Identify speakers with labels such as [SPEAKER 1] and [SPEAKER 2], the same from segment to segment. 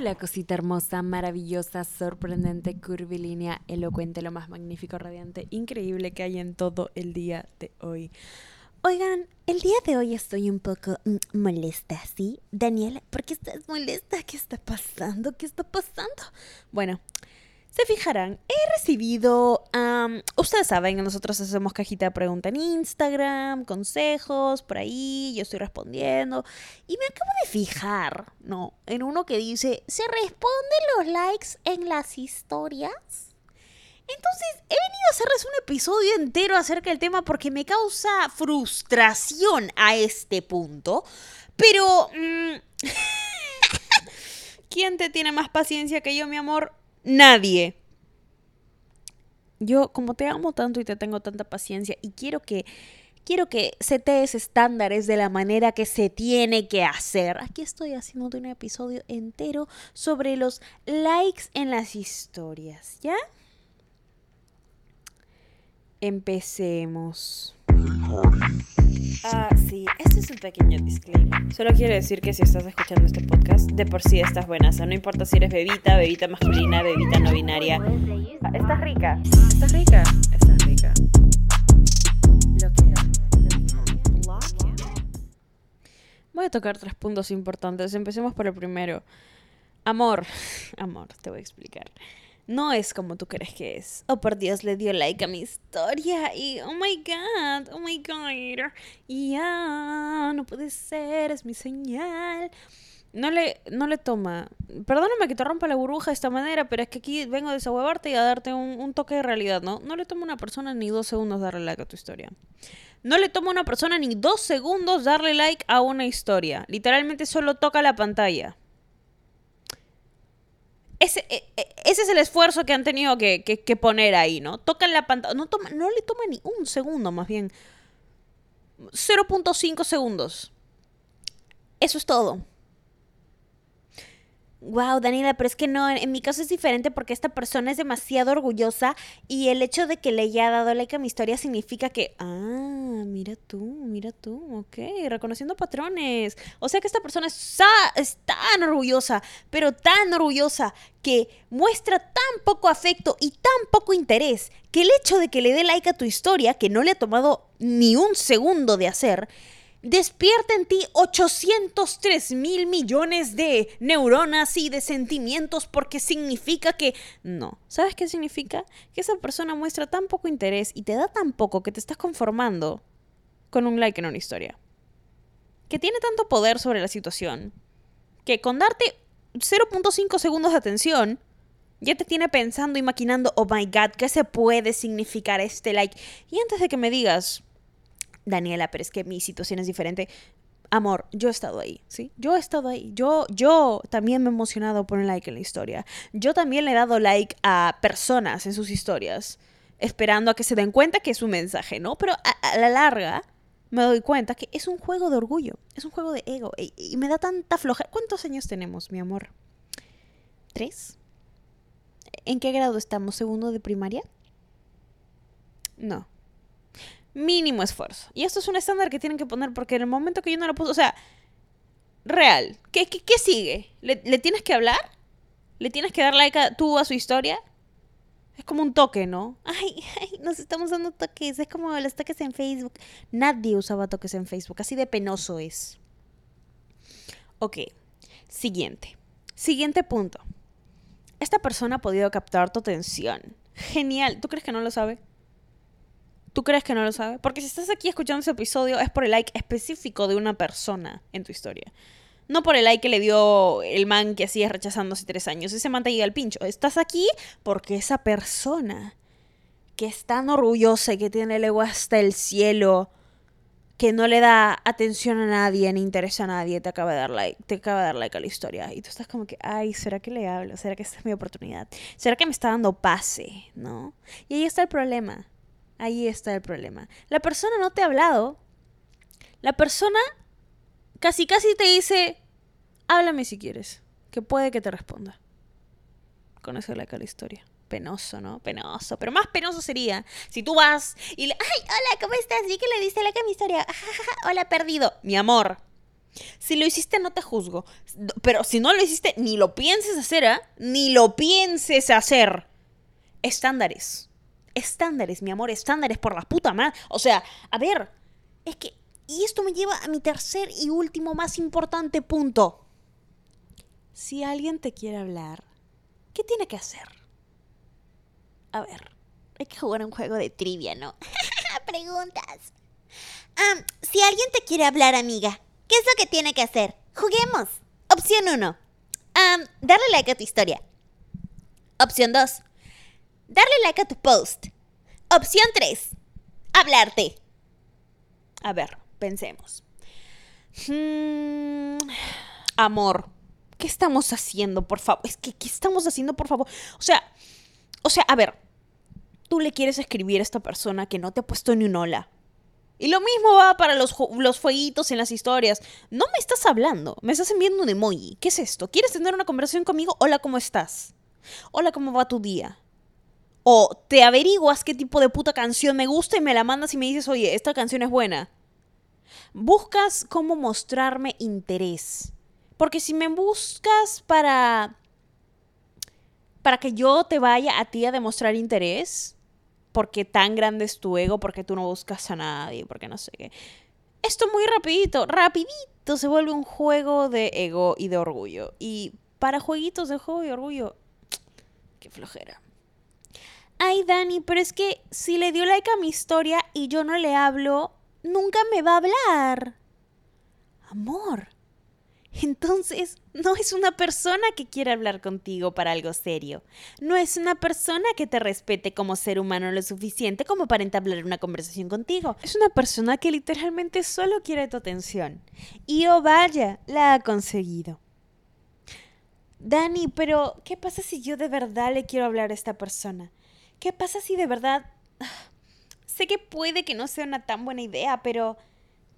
[SPEAKER 1] Hola, cosita hermosa, maravillosa, sorprendente, curvilínea, elocuente, lo más magnífico, radiante, increíble que hay en todo el día de hoy. Oigan, el día de hoy estoy un poco mm, molesta, ¿sí? Daniela, ¿por qué estás molesta? ¿Qué está pasando? ¿Qué está pasando? Bueno, se fijarán, he recibido, ustedes saben, nosotros hacemos cajita de pregunta en Instagram, consejos, por ahí, yo estoy respondiendo. Y me acabo de fijar, ¿no? En uno que dice, ¿se responden los likes en las historias? Entonces, he venido a hacerles un episodio entero acerca del tema porque me causa frustración a este punto. Pero... Mm, ¿Quién te tiene más paciencia que yo, mi amor? Nadie. Yo, como te amo tanto y te tengo tanta paciencia y quiero que quiero que setees estándares de la manera que se tiene que hacer. Aquí estoy haciendo un episodio entero sobre los likes en las historias, ¿ya? Empecemos. Ah, sí, este es un pequeño disclaimer. Solo quiero decir que si estás escuchando este podcast, de por sí estás buena. O sea, no importa si eres bebita, bebita masculina, bebita no binaria. Estás rica. Estás rica. Estás rica. Voy a tocar tres puntos importantes. Empecemos por el primero. Amor. Amor, te voy a explicar no es como tú crees que es. Oh, por Dios, le dio like a mi historia y oh my god, oh my god. Ya, no puede ser, es mi señal. No le, no le toma. Perdóname que te rompa la burbuja de esta manera, pero es que aquí vengo a desahuevarte y a darte un, toque de realidad, ¿no? No le toma una persona ni dos segundos darle like a tu historia. No le toma a una persona ni dos segundos darle like a una historia. Literalmente solo toca la pantalla. Ese, e, e, ese, es el esfuerzo que han tenido que, poner ahí, ¿no? Tocan la pantalla, no, toma, no le toma ni un segundo, más bien. 0.5 segundos. Eso es todo. Wow, Daniela, pero es que no, en, mi caso es diferente porque esta persona es demasiado orgullosa y el hecho de que le haya dado like a mi historia significa que, ah, mira tú, mira tú, ok, reconociendo patrones. O sea que esta persona es, tan orgullosa, pero tan orgullosa que muestra tan poco afecto y tan poco interés que el hecho de que le dé like a tu historia, que no le ha tomado ni un segundo de hacer, despierta en ti 803 mil millones de neuronas y de sentimientos porque significa que no. ¿Sabes qué significa? Que esa persona muestra tan poco interés y te da tan poco que te estás conformando con un like en una historia. Que tiene tanto poder sobre la situación que con darte 0.5 segundos de atención ya te tiene pensando y maquinando, oh my god, ¿qué se puede significar este like? Y antes de que me digas, Daniela, pero es que mi situación es diferente. Amor, yo he estado ahí, ¿sí? Yo he estado ahí. Yo, yo también me he emocionado por un like en la historia. Yo también le he dado like a personas en sus historias, esperando a que se den cuenta que es un mensaje, ¿no? Pero a, la larga me doy cuenta que es un juego de orgullo, es un juego de ego. Y, y me da tanta flojera. ¿Cuántos años tenemos, mi amor? ¿Tres? ¿En qué grado estamos? ¿Segundo de primaria? No mínimo esfuerzo. Y esto es un estándar que tienen que poner porque en el momento que yo no lo puse, o sea, real, ¿qué, qué, sigue? ¿Le, tienes que hablar? ¿Le tienes que dar like a, tú a su historia? Es como un toque, ¿no? Ay, ay, nos estamos dando toques. Es como los toques en Facebook. Nadie usaba toques en Facebook. Así de penoso es. Ok. Siguiente. Siguiente punto. Esta persona ha podido captar tu atención. Genial. ¿Tú crees que no lo sabe? ¿Tú crees que no lo sabe? Porque si estás aquí escuchando ese episodio es por el like específico de una persona en tu historia. No por el like que le dio el man que hacías rechazando hace tres años. Ese man te llega al pincho. Estás aquí porque esa persona que es tan orgullosa y que tiene el ego hasta el cielo, que no le da atención a nadie ni interesa a nadie, te acaba de dar like, te acaba de dar like a la historia. Y tú estás como que, ay, ¿será que le hablo? ¿Será que esta es mi oportunidad? ¿Será que me está dando pase? ¿No? Y ahí está el problema. Ahí está el problema. La persona no te ha hablado. La persona casi casi te dice, háblame si quieres, que puede que te responda. Con eso la la historia. Penoso, ¿no? Penoso. Pero más penoso sería si tú vas y le, ay, hola, ¿cómo estás? Vi que le diste la a mi historia. hola, perdido. Mi amor. Si lo hiciste, no te juzgo. Pero si no lo hiciste, ni lo pienses hacer, ¿ah? Ni lo pienses hacer. Estándares. Estándares, mi amor, estándares por la puta madre. O sea, a ver, es que. Y esto me lleva a mi tercer y último más importante punto. Si alguien te quiere hablar, ¿qué tiene que hacer? A ver, hay que jugar un juego de trivia, ¿no? Preguntas. si alguien te quiere hablar, amiga, ¿qué es lo que tiene que hacer? Juguemos. Opción 1. darle like a tu historia. Opción 2. Darle like a tu post. Opción 3. Hablarte. A ver, pensemos. Hmm, amor, ¿qué estamos haciendo, por favor? Es que, ¿qué estamos haciendo, por favor? O sea, o sea, a ver, tú le quieres escribir a esta persona que no te ha puesto ni un hola. Y lo mismo va para los, los fueguitos en las historias. No me estás hablando, me estás enviando un emoji. ¿Qué es esto? ¿Quieres tener una conversación conmigo? Hola, ¿cómo estás? Hola, ¿cómo va tu día? O te averiguas qué tipo de puta canción me gusta y me la mandas y me dices, oye, esta canción es buena. Buscas cómo mostrarme interés. Porque si me buscas para. para que yo te vaya a ti a demostrar interés, porque tan grande es tu ego, porque tú no buscas a nadie, porque no sé qué. Esto muy rapidito, rapidito se vuelve un juego de ego y de orgullo. Y para jueguitos de juego y orgullo, qué flojera. Ay, Dani, pero es que si le dio like a mi historia y yo no le hablo, nunca me va a hablar. Amor, entonces, no es una persona que quiere hablar contigo para algo serio. No es una persona que te respete como ser humano lo suficiente como para entablar una conversación contigo. Es una persona que literalmente solo quiere tu atención. Y oh vaya, la ha conseguido. Dani, pero ¿qué pasa si yo de verdad le quiero hablar a esta persona? ¿Qué pasa si de verdad... Sé que puede que no sea una tan buena idea, pero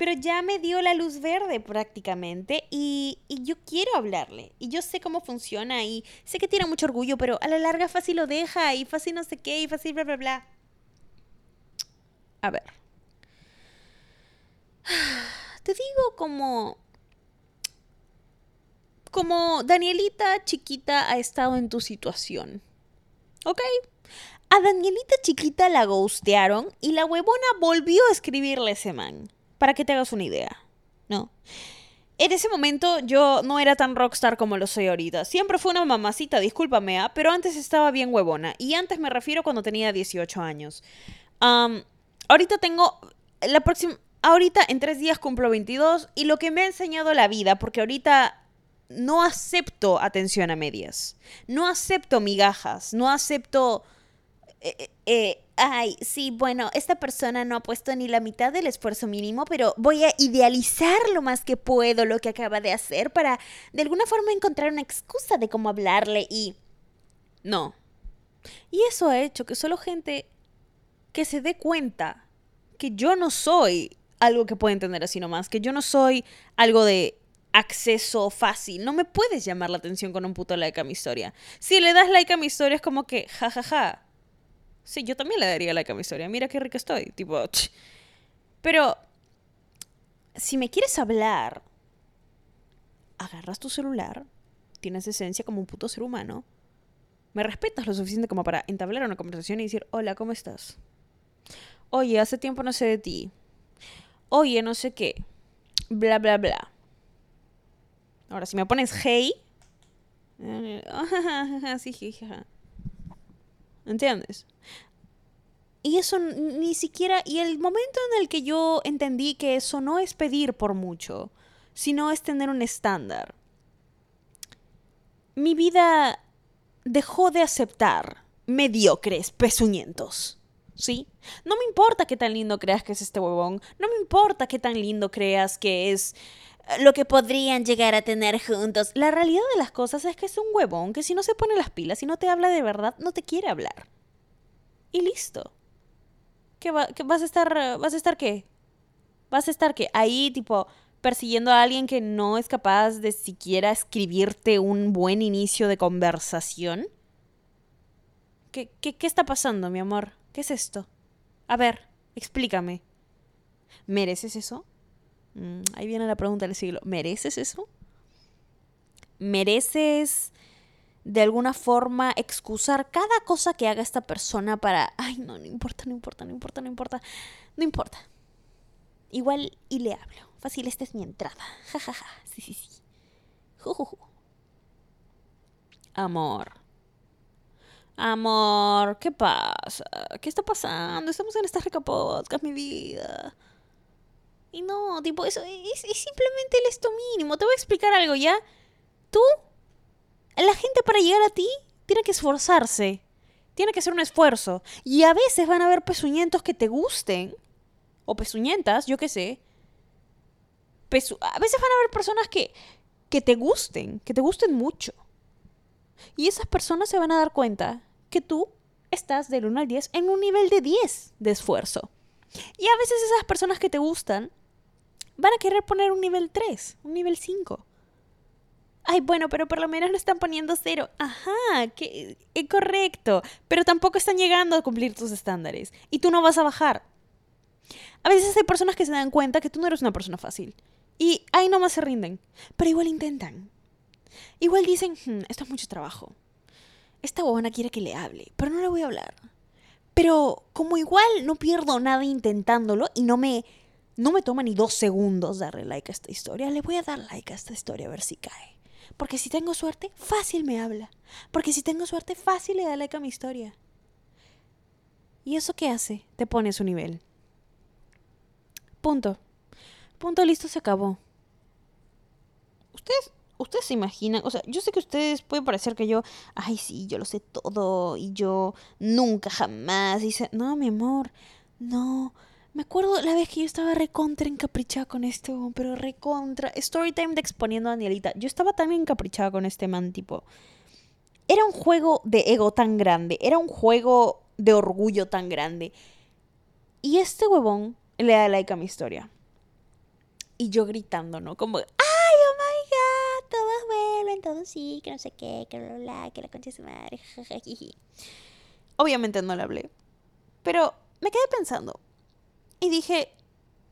[SPEAKER 1] pero ya me dio la luz verde prácticamente y, yo quiero hablarle y yo sé cómo funciona y sé que tiene mucho orgullo, pero a la larga fácil lo deja y fácil no sé qué y fácil bla bla bla. A ver. Te digo como... Como Danielita chiquita ha estado en tu situación. ¿Ok? A Danielita chiquita la ghostearon y la huevona volvió a escribirle ese man para que te hagas una idea, ¿no? En ese momento yo no era tan rockstar como lo soy ahorita. Siempre fue una mamacita, discúlpame, ¿ah? pero antes estaba bien huevona. Y antes me refiero cuando tenía 18 años. ahorita tengo... La próxima... Ahorita en tres días cumplo 22 y lo que me ha enseñado la vida, porque ahorita no acepto atención a medias. No acepto migajas. No acepto... Eh, eh, eh ay, sí, bueno, esta persona no ha puesto ni la mitad del esfuerzo mínimo, pero voy a idealizar lo más que puedo lo que acaba de hacer para de alguna forma encontrar una excusa de cómo hablarle y... No. Y eso ha hecho que solo gente que se dé cuenta que yo no soy algo que puede entender así nomás, que yo no soy algo de acceso fácil. No me puedes llamar la atención con un puto like a mi historia. Si le das like a mi historia es como que, jajaja. Ja, ja. Sí, yo también le daría like a. Mira qué rica estoy. Tipo, pero si me quieres hablar, agarras tu celular, tienes esencia como un puto ser humano, me respetas lo suficiente como para entablar una conversación y decir, hola, ¿cómo estás? Oye, hace tiempo no sé de ti. Oye, no sé qué. Bla, bla, bla. Ahora, si me pones hey, así, ¿Entiendes? Y eso ni siquiera, y el momento en el que yo entendí que eso no es pedir por mucho, sino es tener un estándar, mi vida dejó de aceptar mediocres pezuñientos. ¿Sí? No me importa qué tan lindo creas que es este huevón, no me importa qué tan lindo creas que es lo que podrían llegar a tener juntos. La realidad de las cosas es que es un huevón que si no se pone las pilas y no te habla de verdad, no te quiere hablar. Y listo. ¿Qué, va, vas a estar vas a estar qué? Vas a estar qué? Ahí tipo persiguiendo a alguien que no es capaz de siquiera escribirte un buen inicio de conversación. ¿Qué, qué, qué está pasando, mi amor? ¿Qué es esto? A ver, explícame. ¿Mereces eso? Mm, ahí viene la pregunta del siglo. ¿Mereces eso? ¿Mereces de alguna forma excusar cada cosa que haga esta persona para, ay, no, no importa, no importa, no importa, no importa, no importa. Igual y le hablo. Fácil, esta es mi entrada. Ja, ja, ja. Sí, sí, sí. Amor. Amor, ¿qué pasa? ¿Qué está pasando? Estamos en esta rica podcast, mi vida. Y no, tipo, eso es, simplemente el esto mínimo. Te voy a explicar algo, ¿ya? Tú, la gente para llegar a ti tiene que esforzarse. Tiene que hacer un esfuerzo. Y a veces van a haber pezuñentos que te gusten. O pezuñentas, yo qué sé. a veces van a haber personas que, que te gusten, que te gusten mucho. Y esas personas se van a dar cuenta que tú estás del 1 al 10 en un nivel de 10 de esfuerzo. Y a veces esas personas que te gustan van a querer poner un nivel 3, un nivel 5. Ay, bueno, pero por lo menos no están poniendo cero. Ajá, que es correcto. Pero tampoco están llegando a cumplir tus estándares. Y tú no vas a bajar. A veces hay personas que se dan cuenta que tú no eres una persona fácil. Y ahí nomás se rinden. Pero igual intentan. Igual dicen, hmm, esto es mucho trabajo. Esta bobana quiere que le hable, pero no le voy a hablar. Pero como igual no pierdo nada intentándolo y no me, no me toma ni dos segundos darle like a esta historia, le voy a dar like a esta historia a ver si cae. Porque si tengo suerte, fácil me habla. Porque si tengo suerte, fácil le da like a mi historia. ¿Y eso qué hace? Te pone a su nivel. Punto. Punto listo, se acabó. Ustedes ustedes se imaginan, o sea, yo sé que ustedes puede parecer que yo, ay, sí, yo lo sé todo y yo nunca jamás no, mi amor, no. Me acuerdo la vez que yo estaba recontra encaprichada con este, pero recontra. Storytime de exponiendo a Danielita. Yo estaba también encaprichada con este man, tipo. Era un juego de ego tan grande, era un juego de orgullo tan grande. Y este huevón le da like a mi historia. Y yo gritando, ¿no? Como, todos vuelven, todos sí, que no sé qué, que bla, bla, que la concha de su madre, Obviamente no le hablé, pero me quedé pensando y dije,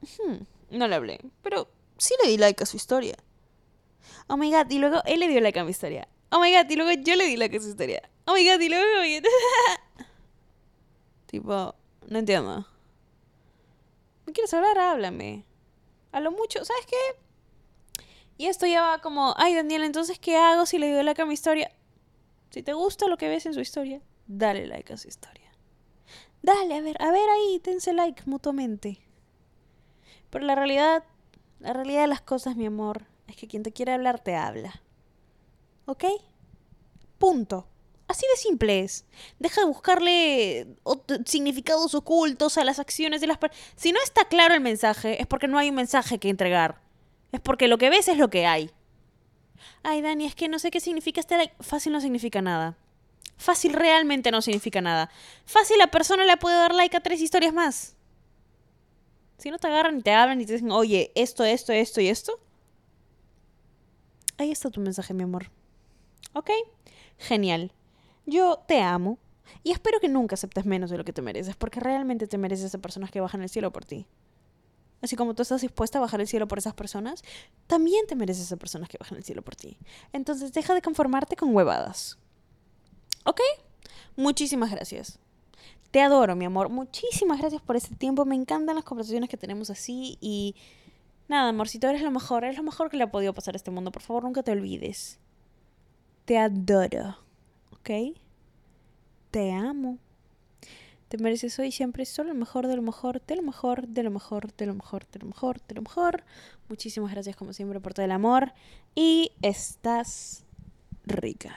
[SPEAKER 1] hmm, no le hablé, pero sí le di like a su historia. Oh my god, y luego él le dio like a mi historia. Oh my god, y luego yo le di like a su historia. Oh my god, y luego... tipo, no entiendo. ¿Me quieres hablar? Háblame. A lo mucho, ¿sabes qué? Y esto ya va como, ay Daniel, entonces ¿qué hago si le doy like a mi historia? Si te gusta lo que ves en su historia, dale like a su historia. Dale, a ver, a ver ahí, tense like mutuamente. Pero la realidad, la realidad de las cosas, mi amor, es que quien te quiere hablar te habla. ¿Ok? Punto. Así de simple es. Deja de buscarle significados ocultos a las acciones de las personas. Si no está claro el mensaje, es porque no hay un mensaje que entregar. Es porque lo que ves es lo que hay. Ay, Dani, es que no sé qué significa este like. Fácil no significa nada. Fácil realmente no significa nada. Fácil la persona le puede dar like a tres historias más. Si no te agarran y te hablan y te dicen, oye, esto, esto, esto y esto. Ahí está tu mensaje, mi amor. ¿Ok? Genial. Yo te amo. Y espero que nunca aceptes menos de lo que te mereces, porque realmente te mereces a personas que bajan el cielo por ti así como tú estás dispuesta a bajar el cielo por esas personas, también te mereces a personas que bajan el cielo por ti. Entonces deja de conformarte con huevadas. ¿Ok? Muchísimas gracias. Te adoro, mi amor. Muchísimas gracias por este tiempo. Me encantan las conversaciones que tenemos así y... Nada, amorcito, eres lo mejor. Eres lo mejor que le ha podido pasar a este mundo. Por favor, nunca te olvides. Te adoro. ¿Ok? Te amo. Te mereces hoy siempre solo lo mejor, de lo mejor, de lo mejor, de lo mejor, de lo mejor, de lo mejor, de lo mejor. Muchísimas gracias como siempre por todo el amor. Y estás rica.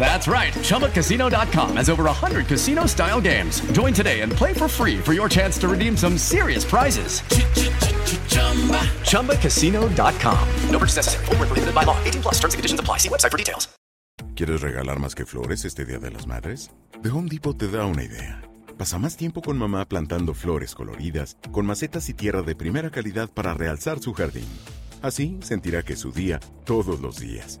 [SPEAKER 2] That's right. ChumbaCasino.com has over 100 casino style games. Join today and play for free for your chance to redeem some serious prizes. ChumbaCasino.com. No by law. 18 plus terms and conditions apply. See website for details.
[SPEAKER 3] ¿Quieres regalar más que flores este Día de las Madres? The Home Depot te da una idea. Pasa más tiempo con mamá plantando flores coloridas, con macetas y tierra de primera calidad para realzar su jardín. Así sentirá que su día todos los días.